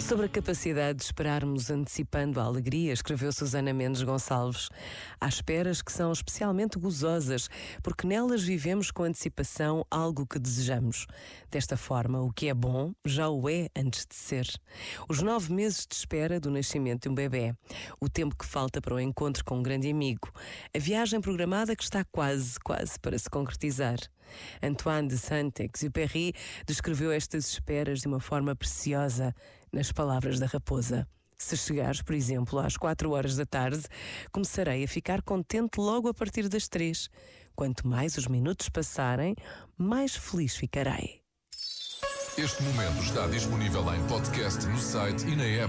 Sobre a capacidade de esperarmos antecipando a alegria, escreveu Susana Mendes Gonçalves. Há esperas que são especialmente gozosas, porque nelas vivemos com antecipação algo que desejamos. Desta forma, o que é bom já o é antes de ser. Os nove meses de espera do nascimento de um bebê, o tempo que falta para o encontro com um grande amigo, a viagem programada que está quase, quase para se concretizar. Antoine de Saint-Exupéry descreveu estas esperas de uma forma preciosa nas palavras da raposa. Se chegares, por exemplo, às quatro horas da tarde, começarei a ficar contente logo a partir das três. Quanto mais os minutos passarem, mais feliz ficarei. Este momento está disponível em podcast no site e na app.